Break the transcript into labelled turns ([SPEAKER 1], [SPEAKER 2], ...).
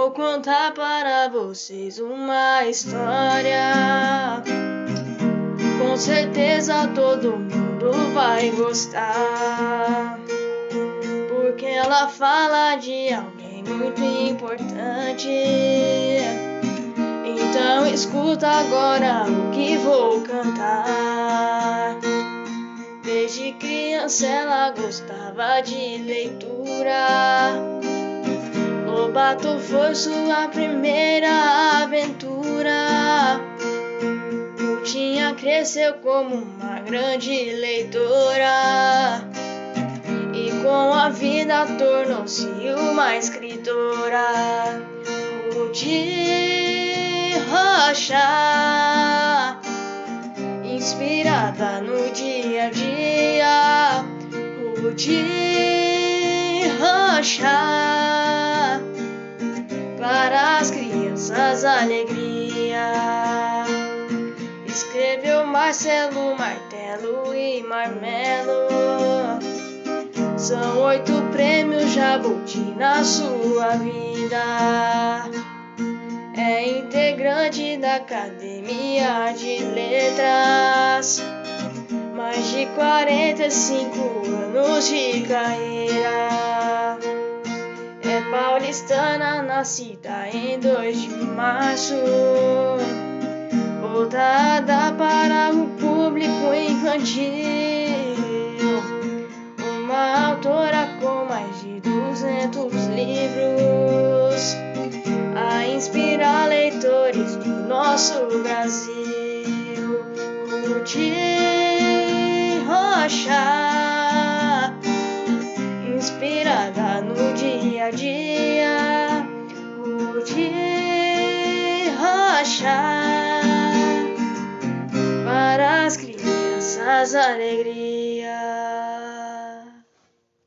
[SPEAKER 1] vou contar para vocês uma história. Com certeza todo mundo vai gostar. Porque ela fala de alguém muito importante. Então escuta agora o que vou cantar. Desde criança ela gostava de leitura. Lobato foi sua primeira aventura. Lutinha cresceu como uma grande leitora. E com a vida tornou-se uma escritora. Ruth Rocha inspirada no dia a dia. Ruth Rocha, crianças alegria. Escreveu Marcelo, Martelo e Marmelo. São oito prêmios Jabuti na sua vida. É integrante da Academia de Letras. Mais de 45 anos de carreira. Paulistana, nascida em 2 de março. Voltada para o público infantil. Uma autora com mais de 200 livros a inspirar leitores do nosso Brasil. Ruth Rocha, dia a dia. Ruth Rocha, para as crianças alegria.